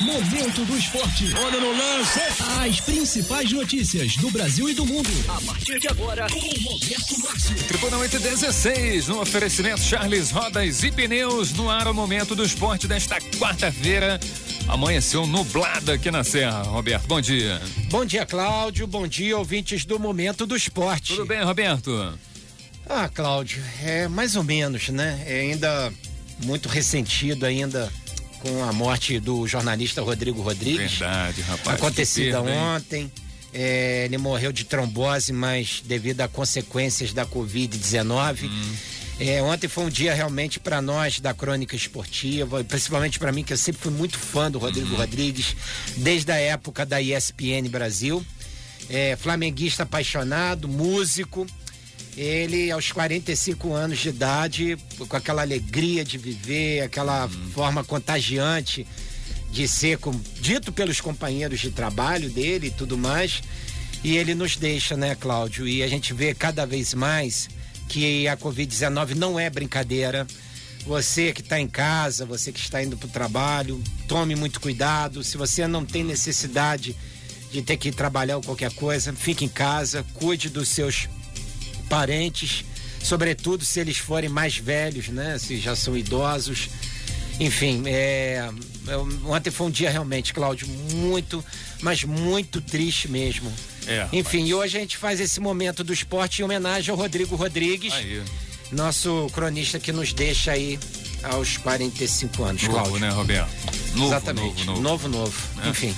Momento do Esporte. Olha no lance. As principais notícias do Brasil e do mundo. A partir de agora, com Roberto Márcio. Tribuna 816, no oferecimento Charles Rodas e Pneus, no ar o Momento do Esporte desta quarta-feira. Amanheceu nublado aqui na Serra. Roberto, bom dia. Bom dia, Cláudio. Bom dia, ouvintes do Momento do Esporte. Tudo bem, Roberto? Ah, Cláudio, é mais ou menos, né? É ainda muito ressentido ainda com a morte do jornalista Rodrigo Rodrigues. Verdade, rapaz. Acontecida perda, ontem. É, ele morreu de trombose, mas devido a consequências da Covid-19. Hum. É, ontem foi um dia realmente para nós da crônica esportiva, principalmente para mim, que eu sempre fui muito fã do Rodrigo Uhum. Rodrigues, desde a época da ESPN Brasil. É, flamenguista apaixonado, músico. Ele, aos 45 anos de idade, com aquela alegria de viver, aquela Uhum. forma contagiante de ser com- dito pelos companheiros de trabalho dele e tudo mais. E ele nos deixa, né, Cláudio? E a gente vê cada vez mais que a Covid-19 não é brincadeira. Você que está em casa, você que está indo para o trabalho, tome muito cuidado. Se você não tem necessidade de ter que ir trabalhar ou qualquer coisa, fique em casa, cuide dos seus parentes, sobretudo se eles forem mais velhos, né? Se já são idosos. Enfim, é, eu- ontem foi um dia realmente, Cláudio, muito, mas muito triste mesmo. É, Enfim, rapaz. e hoje a gente faz esse momento do esporte em homenagem ao Rodrigo Rodrigues, Aí. nosso cronista que nos deixa aí aos 45 anos, Novo, Cláudio. né, Roberto? Novo, Exatamente. novo, Novo, novo. novo. É. Enfim.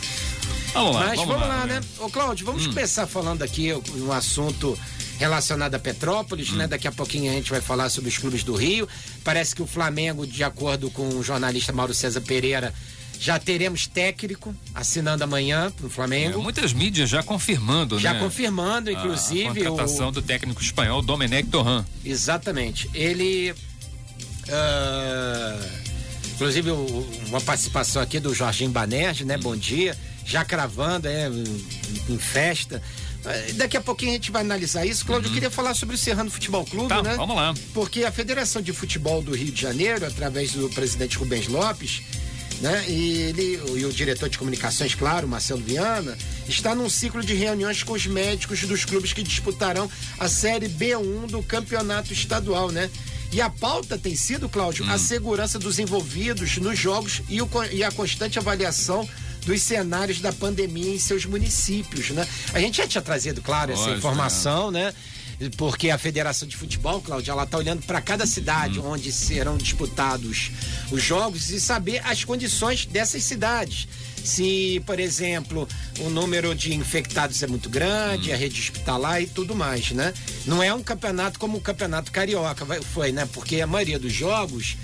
Vamos lá, Mas vamos, vamos, lá, Roberto. né? Ô, Cláudio, vamos começar falando aqui um assunto relacionado a Petrópolis, né? Daqui a pouquinho a gente vai falar sobre os clubes do Rio. Parece que o Flamengo, de acordo com o jornalista Mauro César Pereira, já teremos técnico assinando amanhã pro É, Flamengo. muitas mídias já confirmando, já né? confirmando, a- inclusive. A, contratação o... do técnico espanhol Domenech Torran. Exatamente. Ele. ah, inclusive, o- uma participação aqui do Jorginho Banerj, né? Bom dia. Já cravando, é, em, em festa. Ah, Daqui a pouquinho a gente vai analisar isso. Cláudio, eu queria falar sobre o Serrano Futebol Clube, Tá, né? vamos lá. Porque a Federação de Futebol do Rio de Janeiro, através do presidente Rubens Lopes, né, e ele e o diretor de comunicações, claro, Marcelo Viana, está num ciclo de reuniões com os médicos dos clubes que disputarão a Série B1 do Campeonato Estadual, né? E a pauta tem sido, Cláudio, a segurança dos envolvidos nos jogos e, o e a constante avaliação dos cenários da pandemia em seus municípios, né? A gente já tinha trazido, claro, essa Lógico, informação, né? Porque a Federação de Futebol, Cláudia, ela tá olhando para cada cidade Hum. onde serão disputados os jogos e saber as condições dessas cidades. Se, por exemplo, o número de infectados é muito grande, Hum. a rede hospitalar e tudo mais, né? Não é um campeonato como o Campeonato Carioca foi, né? Porque a maioria dos jogos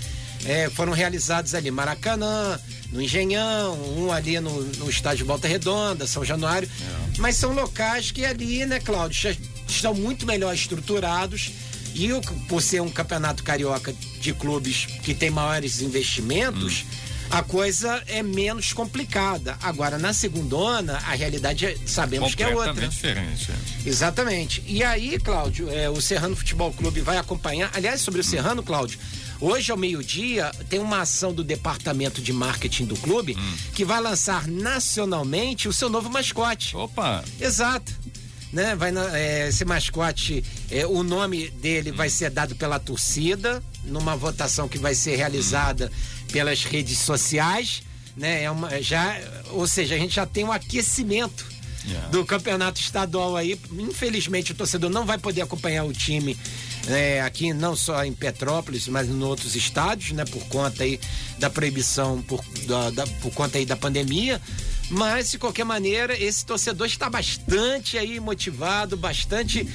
é, foram realizados ali Maracanã, no Engenhão, um ali no, no estádio Volta Redonda, São Januário. Mas são locais que ali, né, Cláudio, estão muito melhor estruturados. E por ser um campeonato carioca de clubes que tem maiores investimentos, a coisa é menos complicada. Agora, na segundona, a realidade é- sabemos que é outra. Diferente. é. Exatamente. E aí, Cláudio, é, o Serrano Futebol Clube vai acompanhar. Aliás, sobre o Serrano, Cláudio, hoje ao meio-dia tem uma ação do departamento de marketing do clube que vai lançar nacionalmente o seu novo mascote. Opa! Exato. Né? Vai é, esse mascote, é, o nome dele vai ser dado pela torcida, numa votação que vai ser realizada pelas redes sociais. Né? É uma, já, ou seja, a gente já tem um aquecimento Do campeonato estadual aí. Infelizmente, o torcedor não vai poder acompanhar o time é, aqui, não só em Petrópolis, mas em outros estádios, né? Por conta aí da proibição, por, da, da- por conta aí da pandemia. Mas, de qualquer maneira, esse torcedor está bastante aí motivado, bastante,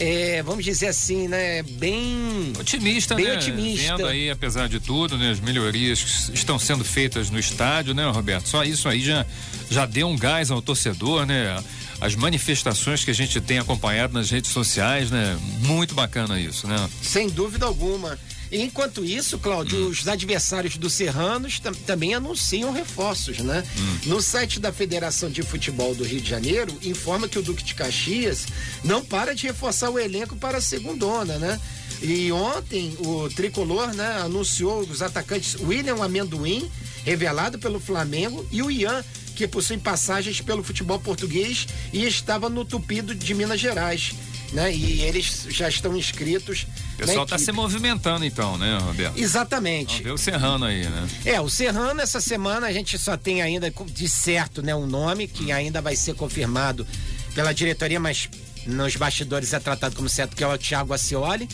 é, vamos dizer assim, né? Bem. Otimista, Bem né? otimista. Vendo aí, apesar de tudo, né, as melhorias que estão sendo feitas no estádio, né, Roberto? Só isso aí já, já deu um gás ao torcedor, né? As manifestações que a gente tem acompanhado nas redes sociais, né? Muito bacana isso, né? Sem dúvida alguma. Enquanto isso, Cláudio, os adversários do Serranos tam- também anunciam reforços, né? No site da Federação de Futebol do Rio de Janeiro, informa que o Duque de Caxias não para de reforçar o elenco para a segundona, né? E ontem o tricolor, né, anunciou os atacantes William Amendoim revelado pelo Flamengo, e o Ian, que possui passagens pelo futebol português e estava no Tupido de Minas Gerais. Né? E eles já estão inscritos. O pessoal está se movimentando então, né, Roberto? Exatamente. Vamos ver o Serrano aí, né? É, o Serrano essa semana a gente só tem ainda de certo, né, um nome que ainda vai ser confirmado pela diretoria, mas nos bastidores é tratado como certo que é o Thiago Acioli,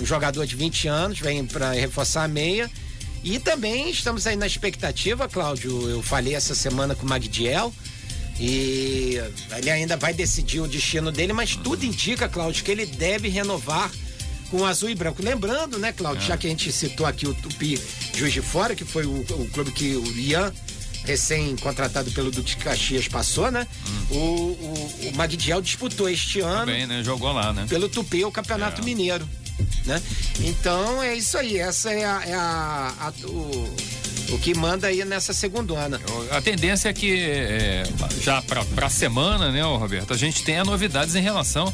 um jogador de 20 anos, vem para reforçar a meia. E também estamos aí na expectativa, Cláudio, eu falei essa semana com o Magdiel, e ele ainda vai decidir o destino dele, mas tudo indica, Cláudio, que ele deve renovar com o azul e branco. Lembrando, né, Cláudio, é. já que a gente citou aqui o Tupi Juiz de Fora, que foi o, o clube que o Ian recém-contratado pelo Duque Caxias passou, né? Hum. O, o, o Magdiel disputou este ano. Também, né? Jogou lá, né? Pelo Tupi, o Campeonato é. Mineiro. Né? Então é isso aí, essa é a, é a, a o, o que manda aí nessa segundona. A tendência é que é, já para a semana, né, Roberto, a gente tenha novidades em relação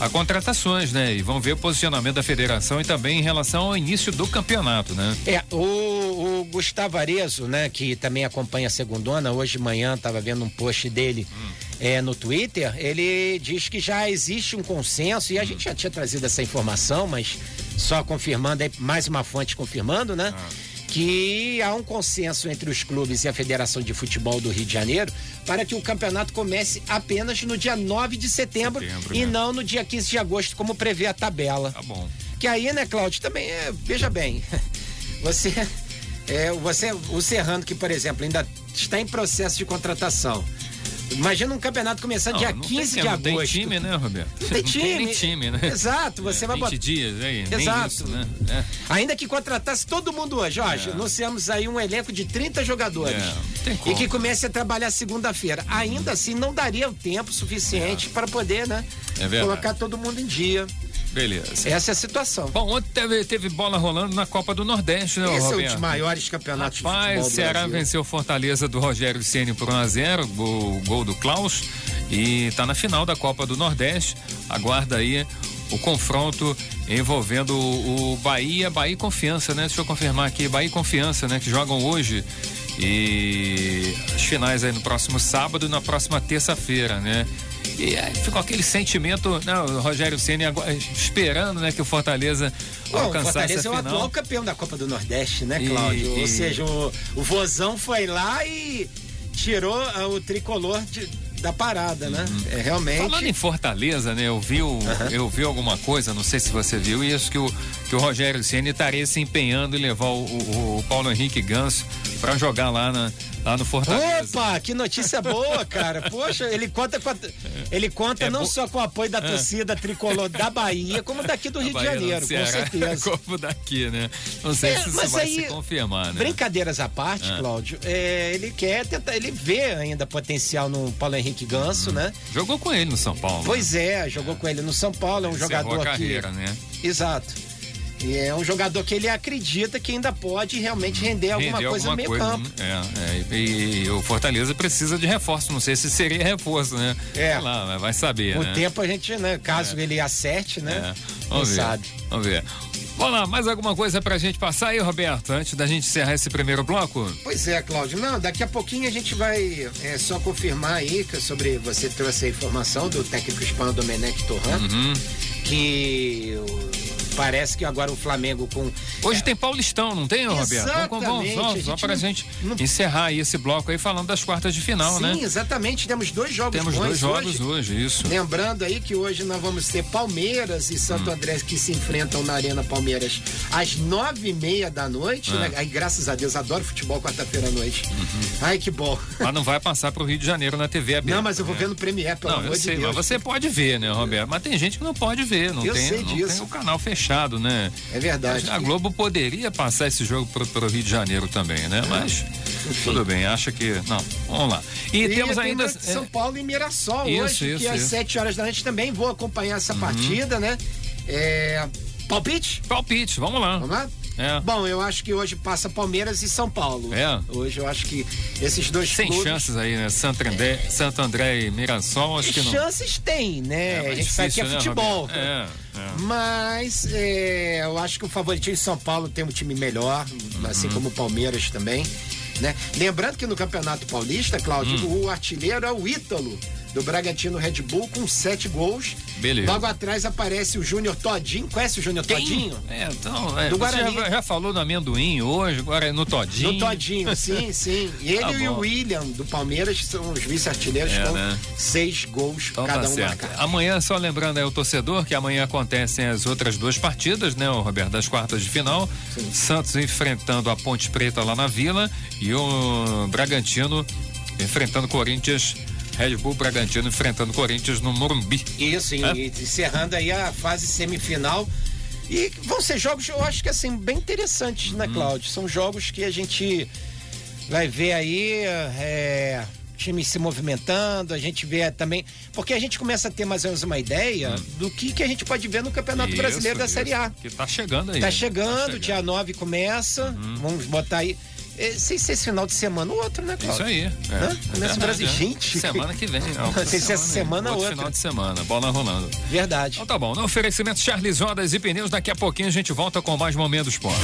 a contratações, né? E vamos ver o posicionamento da federação e também em relação ao início do campeonato, né? É, o, o Gustavo Arezo, né, que também acompanha a segundona, hoje de manhã estava vendo um post dele hum. é, no Twitter, ele diz que já existe um consenso, e a hum. gente já tinha trazido essa informação, mas só confirmando, aí, mais uma fonte confirmando, né? Ah que há um consenso entre os clubes e a Federação de Futebol do Rio de Janeiro para que o campeonato comece apenas no dia 9 de setembro, setembro e né? não no dia 15 de agosto, como prevê a tabela. Tá bom. Que aí, né, Cláudio, também é, veja bem, você é, você o Serrano que, por exemplo, ainda está em processo de contratação Imagina um campeonato começar não, dia 15 tem, de agosto. Não tem time, né, Roberto? Não tem time. Não tem time, né? Exato, você é, vai botar. dias aí, Exato. Isso, né? É. Ainda que contratasse todo mundo hoje, Jorge, é. nós temos aí um elenco de 30 jogadores. É, e que comece a trabalhar segunda-feira. Ainda assim, não daria o tempo suficiente é. para poder, né? É colocar todo mundo em dia. Beleza. Essa é a situação. Bom, ontem teve, teve bola rolando na Copa do Nordeste, né, Esse Roberto? é um dos maiores campeonatos Rapaz, de futebol Ceará Brasil. venceu Fortaleza do Rogério Ceni por 1 a 0 o gol do Klaus e está na final da Copa do Nordeste. Aguarda aí o confronto envolvendo o, o Bahia, Bahia e Confiança, né? Deixa eu confirmar aqui, Bahia e Confiança, né? Que jogam hoje e as finais aí no próximo sábado e na próxima terça-feira, né? E aí ficou aquele sentimento, né, o Rogério Ceni esperando, né, que o Fortaleza Bom, alcançasse o Fortaleza é o atual campeão da Copa do Nordeste, né, Cláudio? E, Ou e... seja, o, o Vozão foi lá e tirou uh, o tricolor de, da parada, né? Uhum. É realmente. Falando em Fortaleza, né? Eu vi, o, uhum. eu vi alguma coisa, não sei se você viu isso, que o, que o Rogério Ceni estaria se empenhando em levar o, o, o Paulo Henrique Ganso para jogar lá na, lá no Fortaleza. Opa, que notícia boa, cara. Poxa, ele conta com a, ele conta é não bo... só com o apoio da é. torcida tricolor da Bahia, como daqui do Rio Bahia, de Janeiro, com certeza. Como daqui, né? Não sei é, se isso vai aí, se confirmar, né? Brincadeiras à parte, é. Cláudio, é, ele quer tentar, ele vê ainda potencial no Paulo Henrique Ganso, hum. né? Jogou com ele no São Paulo. Pois né? é, jogou com ele no São Paulo, é um jogador a carreira, que... né? Exato. E é um jogador que ele acredita que ainda pode realmente render alguma render coisa alguma no meio coisa, campo. É, é, e, e, o Fortaleza precisa de reforço. Não sei se seria reforço, né? É. Sei lá, vai saber. Com né? o tempo a gente, né? Caso é. ele acerte, né? É. Vamos ver. Sabe. Vamos ver. Vamos lá, mais alguma coisa pra gente passar aí, Roberto, antes da gente encerrar esse primeiro bloco? Pois é, Cláudio. Não, daqui a pouquinho a gente vai é, só confirmar aí que sobre você trouxe a informação do técnico espanhol Domenech Torran, uhum. que parece que agora o Flamengo com. Hoje é, tem Paulistão, não tem, Roberto? Vamos, vamos, vamos só para a gente não... encerrar aí esse bloco aí falando das quartas de final, Sim, né? Sim, exatamente. Temos dois jogos Temos dois jogos hoje, hoje, isso. Lembrando aí que hoje nós vamos ter Palmeiras e Santo hum. André que se enfrentam na Arena Palmeiras às nove e meia da noite. É. Né? Aí, graças a Deus, adoro futebol quarta-feira à noite. Uhum. Ai, que bom. Mas não vai passar para o Rio de Janeiro na TV aberta. Não, mas eu vou né? ver no Premier, pelo não, amor sei, de Deus. Mas você pode ver, né, Roberto? Mas tem gente que não pode ver, não eu tem, sei não disso. tem o canal fechado, né? É verdade. A Globo poderia passar esse jogo para o Rio de Janeiro também, né? Mas Enfim. tudo bem, acha que. Não, vamos lá. E, e temos tem ainda. São Paulo e Mirassol isso, hoje, isso, que às isso. 7 horas da noite também vou acompanhar essa uhum. partida, né? É... Palpite? Palpite, vamos lá. Vamos lá? É. Bom, eu acho que hoje passa Palmeiras e São Paulo. É. Hoje eu acho que esses dois Sem clubes... chances aí, né? Santo André, é. Santo André e Mirassol, acho que não. Chances tem, né? É, a gente sabe que é né, futebol. É, é. Mas é, eu acho que o favoritismo de São Paulo tem um time melhor, uhum. assim como o Palmeiras também. Né? Lembrando que no Campeonato Paulista, Cláudio, Hum. o artilheiro é o Ítalo, do Bragantino Red Bull, com sete gols. Beleza. Logo atrás aparece o Júnior Todinho. Conhece o Júnior Todinho? É, então, é, Do Guarani. já, já falou do amendoim hoje, agora é no todinho. No Todinho, sim, sim. E ele Tá e o. William, do Palmeiras, são os vice-artilheiros É, com né? seis gols Então cada tá um certo. marcado. Amanhã, só lembrando aí o torcedor que amanhã acontecem as outras duas partidas, né, o Roberto, das quartas de final. Santos enfrentando a Ponte Preta lá na Vila e o Bragantino enfrentando o Corinthians. Red Bull Bragantino enfrentando o Corinthians no Morumbi. Isso, e, É? encerrando aí a fase semifinal. E vão ser jogos, eu acho que assim, bem interessantes, né, Cláudio? São jogos que a gente vai ver aí, é, times se movimentando, a gente vê também. Porque a gente começa a ter mais ou menos uma ideia do que, que a gente pode ver no Campeonato Isso, Brasileiro da isso, Série A. Que tá chegando aí. Tá chegando, Tá dia 9 começa. Vamos botar aí. É, sem ser esse final de semana, o outro, né, Cláudio? Isso aí. É, Hã? é Brasil. é. Gente. Semana que vem. é Não sei se essa semana ou outro outra. final de semana. Bola rolando. Verdade. Então tá bom. No oferecimento Charles Rodas e Pneus, daqui a pouquinho a gente volta com mais momentos esporte.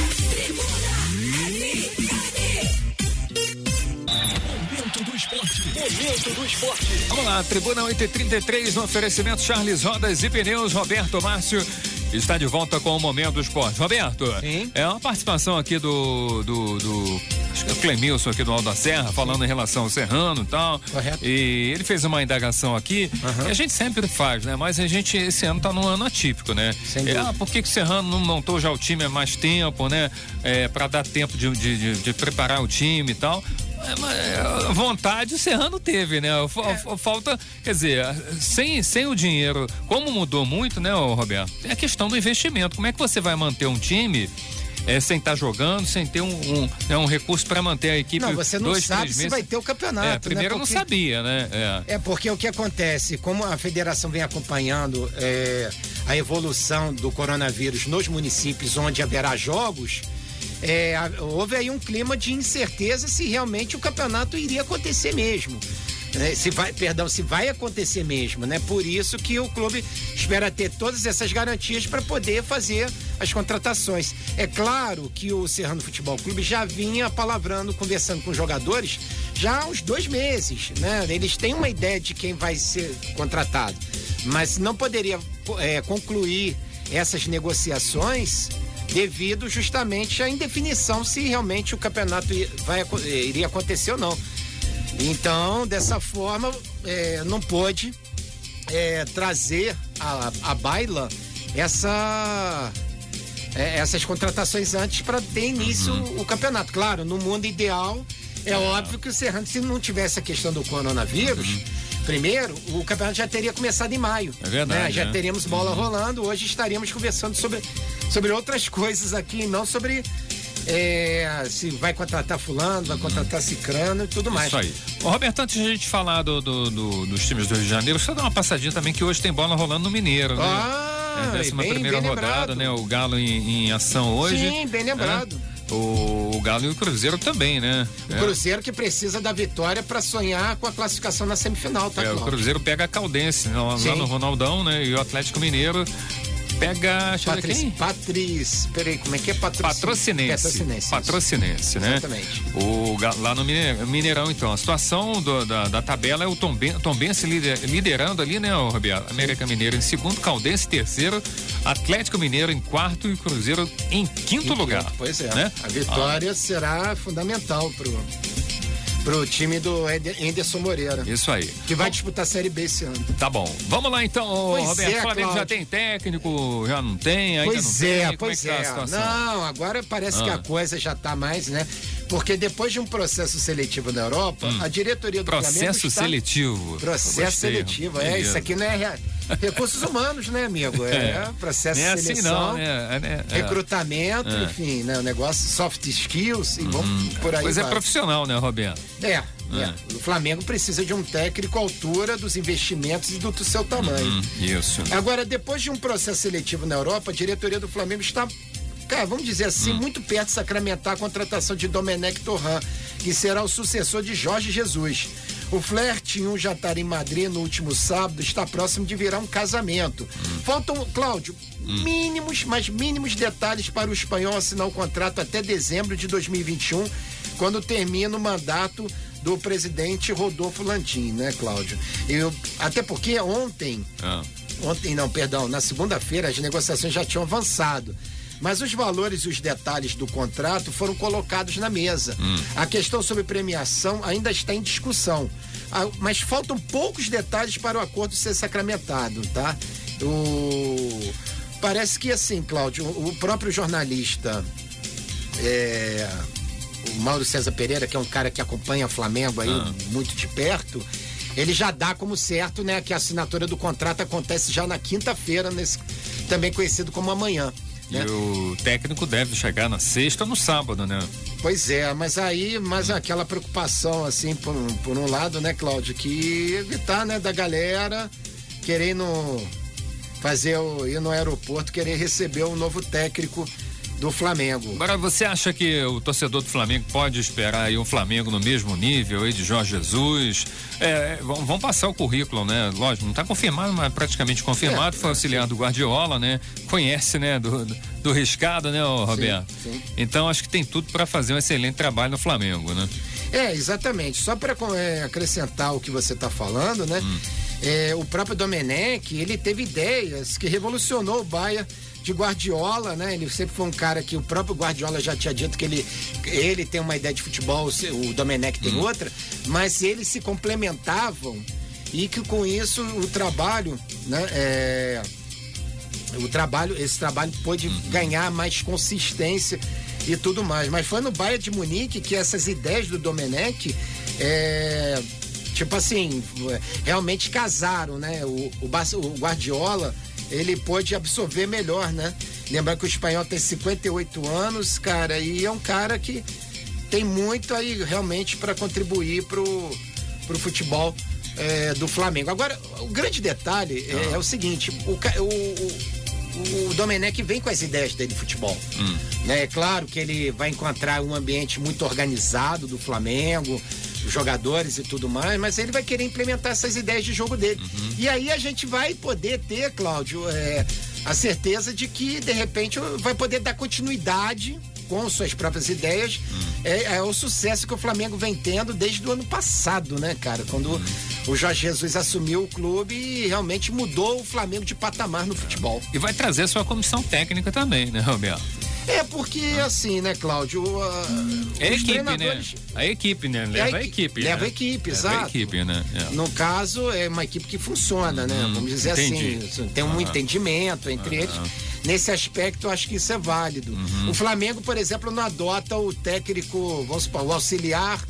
Momento do esporte. Momento do esporte. Vamos lá, Tribuna 833, no oferecimento Charles Rodas e Pneus, Roberto Márcio. Está de volta com o Momento do Esporte. Roberto, Sim. é uma participação aqui do, do, do acho que é o Clemilson aqui do Alto da Serra, falando em relação ao Serrano e tal. Correto. E ele fez uma indagação aqui, que a gente sempre faz, né? Mas a gente, esse ano tá num ano atípico, né? Sem É, ah, por que, que o Serrano não montou já o time há mais tempo, né? É, para dar tempo de, de, de- de preparar o time e tal. É, é, vontade o Serrano teve, né? É. fa- Falta, quer dizer, sem, sem o dinheiro, como mudou muito, né, Roberto? É a questão do investimento. Como é que você vai manter um time é, sem estar jogando, sem ter um, um, né, um recurso para manter a equipe? Não, você não dois, sabe se meses? vai ter o campeonato. É, primeiro né? eu não Porque- sabia, né? É. É porque o que acontece, como a federação vem acompanhando é, a evolução do coronavírus nos municípios onde haverá jogos, é, houve aí um clima de incerteza se realmente o campeonato iria acontecer mesmo. né? Se vai, perdão, se vai acontecer mesmo, né? Por isso que o clube espera ter todas essas garantias para poder fazer as contratações. É claro que o Serrano Futebol Clube já vinha palavrando, conversando com os jogadores já há uns dois meses, né? Eles têm uma ideia de quem vai ser contratado, mas não poderia é, concluir essas negociações devido justamente à indefinição se realmente o campeonato vai, eh, iria acontecer ou não. Então, dessa forma, eh, não pôde eh, trazer à à baila essa é, essas contratações antes para ter início Uhum. o campeonato. Claro, no mundo ideal, é, óbvio que o Serrano, se não tivesse a questão do coronavírus, primeiro, o campeonato já teria começado em maio. Uhum. É verdade, né? Já né? teríamos bola rolando, hoje estaríamos conversando sobre, sobre outras coisas aqui, não sobre é, se vai contratar fulano, vai contratar cicrano e tudo mais. Isso aí. Ô, Roberto, antes de a gente falar do, do- do- dos times do Rio de Janeiro, só dá uma passadinha também que hoje tem bola rolando no Mineiro, né? Ah, é a décima bem- primeira bem rodada, lembrado. né? O Galo em, em ação hoje. Sim, bem lembrado. É. O, o Galo e o Cruzeiro também, né? O Cruzeiro que precisa da vitória para sonhar com a classificação na semifinal, tá, É, o? Cruzeiro pega a Caldense lá, lá no Ronaldão, né? E o Atlético Mineiro pega. Deixa Patrícia, quem? Patrícia, peraí, como é que é Patrocínio? Patrocinense. Patrocinense. Patrocinense, né? Exatamente. O, lá no Mine- Mineirão, então. A situação do- da, da tabela é o Tomben- Tombense lider- liderando ali, né, Roberto? América Mineiro em segundo, Caldense em terceiro, Atlético Mineiro em quarto e Cruzeiro em quinto, lugar. Pois é. Né? A vitória será fundamental pro, pro time do Anderson Moreira. Ah, isso aí. Que vai disputar a Série B esse ano. Tá bom. Vamos lá então, Pois Roberto. é, o Flamengo já tem técnico, já não tem, ainda Pois não tem. é, Como pois é que tá é. Não, agora parece que Ah. a coisa já tá mais, né? Porque depois de um processo seletivo na Europa, a diretoria do Flamengo Hum. Processo está... seletivo. Processo seletivo, é. Beleza. Isso aqui não é recursos humanos, né, amigo? É, processo Não é assim seleção. não, né? É, né? É. recrutamento, É. enfim, né? O negócio soft skills e vamos por aí. Pois é profissional, né, Roberto? É, é. O Flamengo precisa de um técnico à altura dos investimentos e do seu tamanho. Hum, isso. Agora, depois de um processo seletivo na Europa, a diretoria do Flamengo está, cara, vamos dizer assim, Hum. muito perto de sacramentar a contratação de Domenech Torran, que será o sucessor de Jorge Jesus. O flerte em um jantar em Madrid no último sábado está próximo de virar um casamento. Hum. Faltam, Cláudio, mínimos, mas mínimos detalhes para o espanhol assinar o contrato até dezembro de 2021 quando termina o mandato do presidente Rodolfo Landim, né, Cláudio? Eu, até porque ontem, ah. ontem não, perdão, na segunda-feira as negociações já tinham avançado. Mas os valores e os detalhes do contrato foram colocados na mesa. Hum. A questão sobre premiação ainda está em discussão. Ah, mas faltam poucos detalhes para o acordo ser sacramentado, tá? O... Parece que assim, Cláudio, o próprio jornalista. É o Mauro César Pereira, que é um cara que acompanha o Flamengo aí ah. muito de perto, ele já dá como certo, né, que a assinatura do contrato acontece já na quinta-feira, nesse também conhecido como amanhã. Né? E o técnico deve chegar na sexta ou no sábado, né? Pois é, mas aí, mas aquela preocupação, assim, por, por um lado, né, Cláudio, que evitar, né, da galera querendo fazer o, ir no aeroporto, querer receber um novo técnico do Flamengo. Agora, você acha que o torcedor do Flamengo pode esperar aí um Flamengo no mesmo nível aí de Jorge Jesus? É, vão, passar o currículo, né? Lógico, não está confirmado, mas praticamente confirmado. É, foi auxiliar do Guardiola, né? Conhece, né? Do, do riscado, né, Roberto? Sim, sim. Então, acho que tem tudo para fazer um excelente trabalho no Flamengo, né? É, exatamente. Só para é, acrescentar o que você está falando, né? Hum. É, o próprio Domenech, ele teve ideias que revolucionou o Bahia de Guardiola, né? Ele sempre foi um cara que o próprio Guardiola já tinha dito que ele, ele tem uma ideia de futebol, o Domenech tem hum. outra, mas eles se complementavam e que com isso o trabalho, né? É, o trabalho, esse trabalho pôde uhum. ganhar mais consistência e tudo mais. Mas foi no Bayern de Munique que essas ideias do Domenech é, tipo assim, realmente casaram, né? O, o, o Guardiola ele pôde absorver melhor, né? Lembrar que o espanhol tem 58 anos, cara, e é um cara que tem muito aí realmente para contribuir pro, pro futebol é, do Flamengo. Agora, o grande detalhe é, é o seguinte: o, o, o, o Domenech vem com as ideias dele de futebol. Hum. Né? É claro que ele vai encontrar um ambiente muito organizado do Flamengo, jogadores e tudo mais, mas ele vai querer implementar essas ideias de jogo dele. Uhum. E aí a gente vai poder ter, Cláudio, é, a certeza de que, de repente, vai poder dar continuidade com suas próprias ideias. Hum. É, é, o sucesso que o Flamengo vem tendo desde o ano passado, né, cara? Quando hum. o Jorge Jesus assumiu o clube e realmente mudou o Flamengo de patamar no futebol. E vai trazer sua comissão técnica também, né, Roberto? É porque assim, né, Cláudio? Uh, é a equipe, né? A equipe, né? Leva a, equipe. Leva né? a equipe, leva exato. A equipe, né? É. No caso, é uma equipe que funciona, né? Hum, Vamos dizer entendi. assim. Tem um entendimento entre eles. Nesse aspecto, eu acho que isso é válido. Uhum. O Flamengo, por exemplo, não adota o técnico, vamos supor, o auxiliar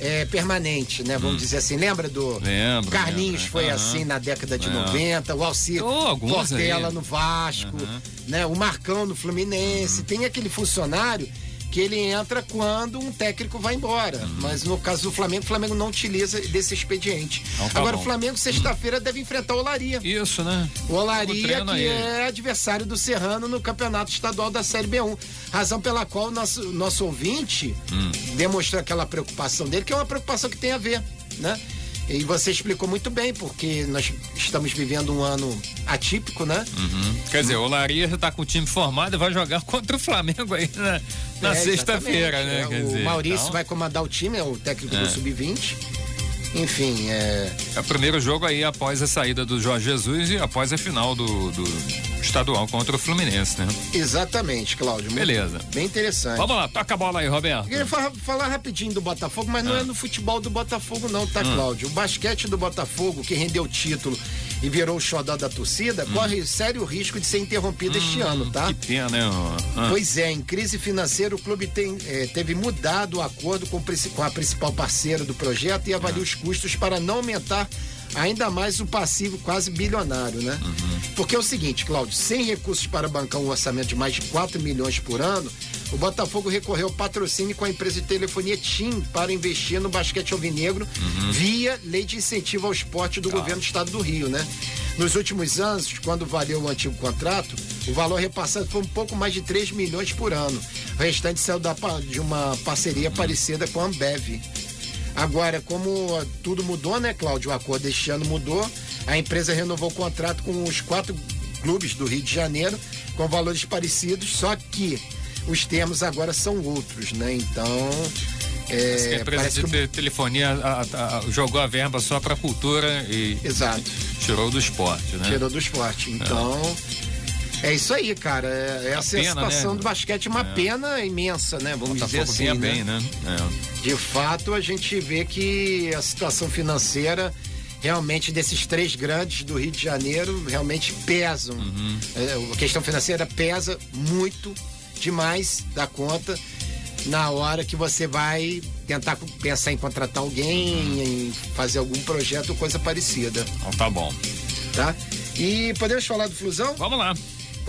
é, permanente, né? Vamos hum. dizer assim. Lembra do lembro, Carlinhos foi uhum. assim na década de uhum. 90, o Alcir oh, Portela aí. no Vasco, uhum. né? O Marcão no Fluminense. Uhum. Tem aquele funcionário que ele entra quando um técnico vai embora. Uhum. Mas no caso do Flamengo, o Flamengo não utiliza desse expediente. Então, tá Agora, bom. o Flamengo, sexta-feira, uhum. deve enfrentar o Olaria. Isso, né? O Olaria, que é adversário do Serrano no Campeonato Estadual da Série B1. Razão pela qual o nosso, nosso ouvinte hum. demonstrou aquela preocupação dele, que é uma preocupação que tem a ver, né? E você explicou muito bem, porque nós estamos vivendo um ano atípico, né? Uhum. Quer dizer, o Laria já está com o time formado e vai jogar contra o Flamengo aí na, na é, sexta-feira, né? É, o dizer, Maurício então... vai comandar o time, é o técnico é. do Sub-20. Enfim, é. É o primeiro jogo aí após a saída do Jorge Jesus e após a final do, do estadual contra o Fluminense, né? Exatamente, Cláudio. Beleza. Bem interessante. Vamos lá, toca a bola aí, Roberto. Eu queria falar, falar rapidinho do Botafogo, mas não ah. é no futebol do Botafogo, não, tá, hum. Cláudio? O basquete do Botafogo, que rendeu o título e virou o xodó da torcida, hum. corre sério risco de ser interrompido hum, este ano, tá? Que pena, né? Ah. Pois é, em crise financeira, o clube tem, eh, teve mudado o acordo com, com, a principal parceira do projeto e avalia ah. os custos para não aumentar ainda mais o passivo quase bilionário, né? Uhum. Porque é o seguinte, Cláudio, sem recursos para bancar um orçamento de mais de 4 milhões por ano, o Botafogo recorreu ao patrocínio com a empresa de telefonia TIM para investir no basquete alvinegro uhum. via lei de incentivo ao esporte do ah. governo do estado do Rio, né? Nos últimos anos, quando valeu o antigo contrato, o valor repassado foi um pouco mais de 3 milhões por ano. O restante saiu da, de uma parceria uhum. parecida com a Ambev. Agora, como tudo mudou, né, Cláudio? O acordo deste ano mudou. A empresa renovou o contrato com os quatro clubes do Rio de Janeiro, com valores parecidos, só que os termos agora são outros, né? Então, É, a empresa de que... telefonia a, a, a, jogou a verba só para cultura e Exato. tirou do esporte, né? Tirou do esporte. Então, é, é isso aí, cara. É, essa é a situação né? do basquete, uma é. pena imensa, né? Vamos dizer assim. Né? bem, né? É. De fato, a gente vê que a situação financeira realmente desses três grandes do Rio de Janeiro realmente pesam. Uhum. É, a questão financeira pesa muito demais da conta na hora que você vai tentar pensar em contratar alguém, uhum. em fazer algum projeto ou coisa parecida. Então tá bom. Tá? E podemos falar do Flusão? Vamos lá.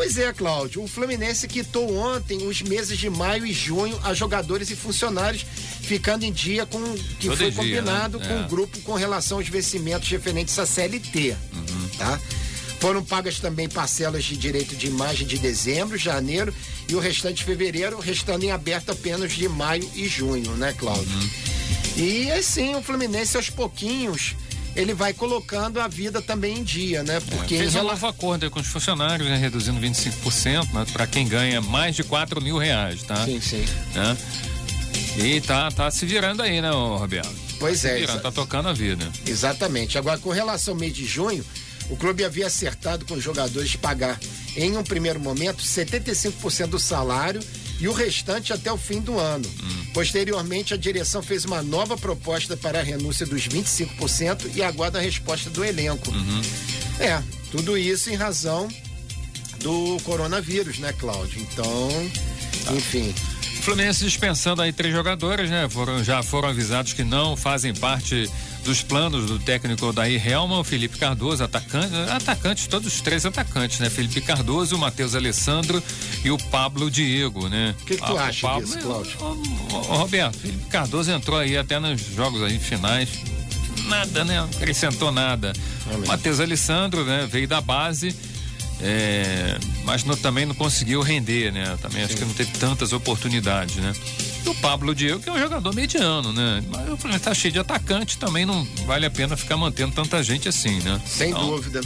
Pois é, Cláudio. O Fluminense quitou ontem os meses de maio e junho a jogadores e funcionários, ficando em dia com o que Todo foi dia, combinado né? com é. o grupo com relação aos vencimentos referentes à CLT. Uhum. Tá? Foram pagas também parcelas de direito de imagem de dezembro, janeiro e o restante de fevereiro, restando em aberto apenas de maio e junho, né, Cláudio? Uhum. E assim, o Fluminense aos pouquinhos ele vai colocando a vida também em dia, né? Porque é, fez um novo acordo com os funcionários, né? reduzindo 25%, né? para quem ganha mais de 4 mil reais, tá? Sim, sim. Né? E tá, tá se virando aí, né, Roberto? Pois tá é. Virando, tá tocando a vida. Exatamente. Agora, com relação ao mês de junho, o clube havia acertado com os jogadores pagar, em um primeiro momento, 75% do salário e o restante até o fim do ano. Hum. Posteriormente, a direção fez uma nova proposta para a renúncia dos 25% e aguarda a resposta do elenco. Uhum. É, tudo isso em razão do coronavírus, né, Cláudio? Então, tá. enfim. Fluminense dispensando aí três jogadores, né? Foram, já foram avisados que não fazem parte dos planos do técnico daí Helman, Felipe Cardoso, atacante, atacantes, todos os três atacantes, né? Felipe Cardoso, o Matheus Alessandro e o Pablo Diego, né? O que, que tu ah, acha Pablo, disso, Cláudio? Roberto, Felipe Cardoso entrou aí até nos jogos aí finais, nada, né? Não acrescentou nada. Matheus Alessandro, né? Veio da base é, mas não, também não conseguiu render, né? Também acho Sim. que não teve tantas oportunidades, né? E o Pablo Diego, que é um jogador mediano, né? Mas o Flamengo tá cheio de atacante, também não vale a pena ficar mantendo tanta gente assim, né? Sem então, dúvida.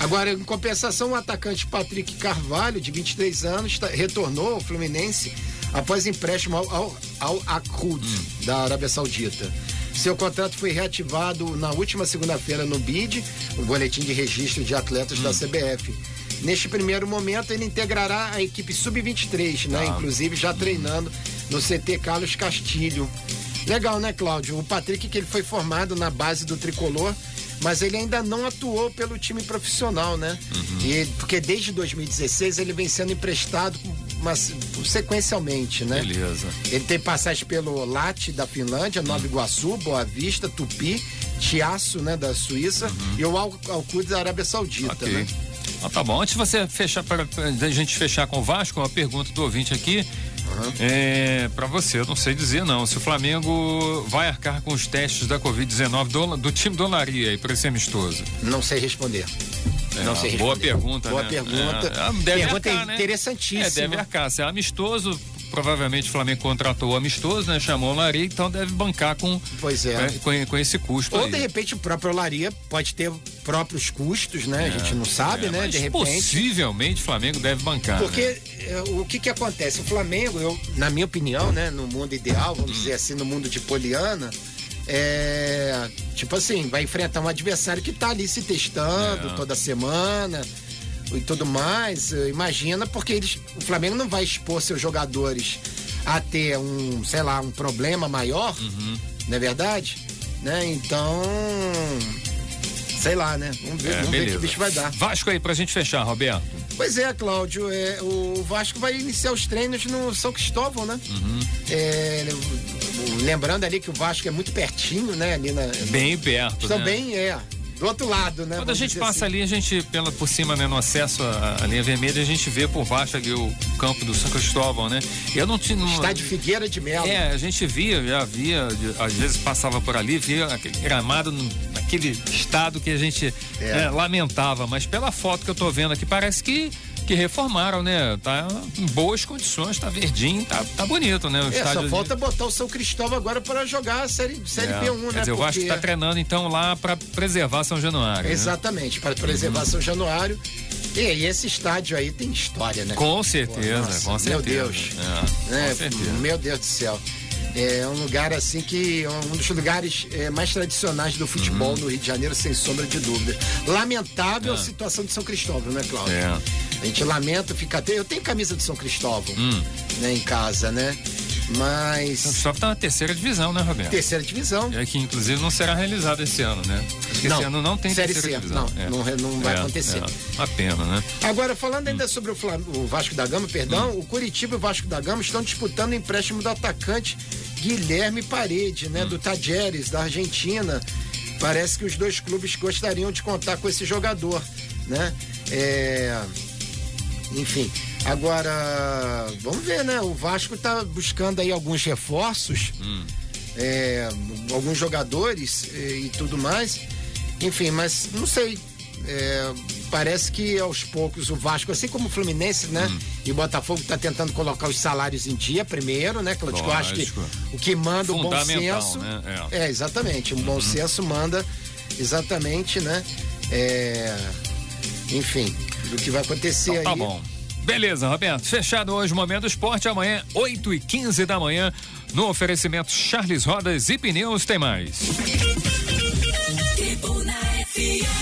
Agora, em compensação, o atacante Patrick Carvalho, de 23 anos, tá, retornou ao Fluminense após empréstimo ao, ao, ao Akud, hum. da Arábia Saudita. Seu contrato foi reativado na última segunda-feira no BID, o Boletim de Registro de Atletas hum. da CBF. Neste primeiro momento, ele integrará a equipe sub-23, né? Ah. Inclusive já treinando no CT Carlos Castilho. Legal, né, Cláudio? O Patrick, que ele foi formado na base do tricolor, mas ele ainda não atuou pelo time profissional, né? Uhum. E, porque desde 2016 ele vem sendo emprestado mas, sequencialmente, né? Beleza. Ele tem passagem pelo Late da Finlândia, Nova uhum. Iguaçu, Boa Vista, Tupi, Tiaço, né, da Suíça uhum. e o Al Alcud da Arábia Saudita, okay. né? Ah, tá bom. Antes de você fechar, para a gente fechar com o Vasco, uma pergunta do ouvinte aqui. Uhum. É, para você, eu não sei dizer não. Se o Flamengo vai arcar com os testes da Covid-19 do, do time do Olaria aí para esse amistoso? Não sei responder. É, não sei boa responder. pergunta, boa né? pergunta. É, deve pergunta arcar, né? interessantíssima. É, deve arcar. Se é amistoso, provavelmente o Flamengo contratou o amistoso, né? Chamou o Laria, então deve bancar com, pois é. com, com esse custo. Ou aí. de repente o próprio Laria pode ter próprios custos, né? É, a gente não sabe, é, né? de repente. Possivelmente o Flamengo deve bancar. Porque né? O que que acontece? O Flamengo, eu, na minha opinião, né? No mundo ideal, vamos hum. dizer assim, no mundo de Poliana. É, tipo assim, vai enfrentar um adversário que tá ali se testando é. toda semana e tudo mais, eh, imagina, porque eles, o Flamengo não vai expor seus jogadores a ter um, sei lá, um problema maior, uhum. não é verdade? Né? Então, sei lá, né? Vamos ver, é, vamos ver que bicho vai dar. Vasco aí pra gente fechar, Roberto. Pois é, Cláudio, é, o Vasco vai iniciar os treinos no São Cristóvão, né? Uhum. É, lembrando ali que o Vasco é muito pertinho, né? Ali na, bem perto, Também né? é do outro lado, né? Quando a gente passa assim. ali, a gente, pela, por cima, né, no acesso à, à, linha vermelha, a gente vê por baixo ali o campo do São Cristóvão, né? Eu não tinha. Estádio Figueira de Melo. É, a gente via, já via, às vezes passava por ali, via aquele gramado naquele estado que a gente é. né, lamentava, mas pela foto que eu tô vendo aqui, parece que que reformaram, né? Tá em boas condições, tá verdinho, tá, tá bonito, né? O é, só falta de... botar o São Cristóvão agora para jogar a série, série é, B1, né? Dizer, Porque... eu acho que tá treinando então lá para preservar São Januário. Né? Exatamente, né? para preservar uhum. São Januário. E, e, esse estádio aí tem história, né? Com certeza, Pô, nossa, com certeza. Meu Deus. É, é, com certeza. Meu Deus do céu. É um lugar assim que é um dos lugares é, mais tradicionais do futebol no Rio de Janeiro, sem sombra de dúvida. Lamentável a situação de São Cristóvão, né, Cláudio? É. A gente lamenta ficar até. Eu tenho camisa de São Cristóvão, né, em casa, né? Mas. Só tá na terceira divisão, né, Roberto? Terceira divisão. É que inclusive não será realizado esse ano, né? Acho que esse ano não tem Série C, divisão. não, não re- não vai É, acontecer. É. Uma pena, né? Agora, falando ainda sobre o, Flam- o Vasco da Gama, perdão, o Curitiba e o Vasco da Gama estão disputando o empréstimo do atacante Guilherme Parede, né? Do Tajeres, da Argentina. Parece que os dois clubes gostariam de contar com esse jogador, né? É, Enfim, agora vamos ver, né? O Vasco está buscando aí alguns reforços, é, alguns jogadores eh, e tudo mais. Enfim, mas não sei. É, parece que aos poucos o Vasco, assim como o Fluminense, né? E o Botafogo está tentando colocar os salários em dia primeiro, né, Claudio? Eu acho que o que manda o bom senso. né? É, exatamente. Um bom senso manda exatamente, né? É, enfim, do que vai acontecer Então, tá aí. bom. Beleza, Roberto. Fechado hoje o Momento Esporte. Amanhã, 8 e 15 da manhã, no oferecimento Charles Rodas e Pneus tem mais. Tribuna FM.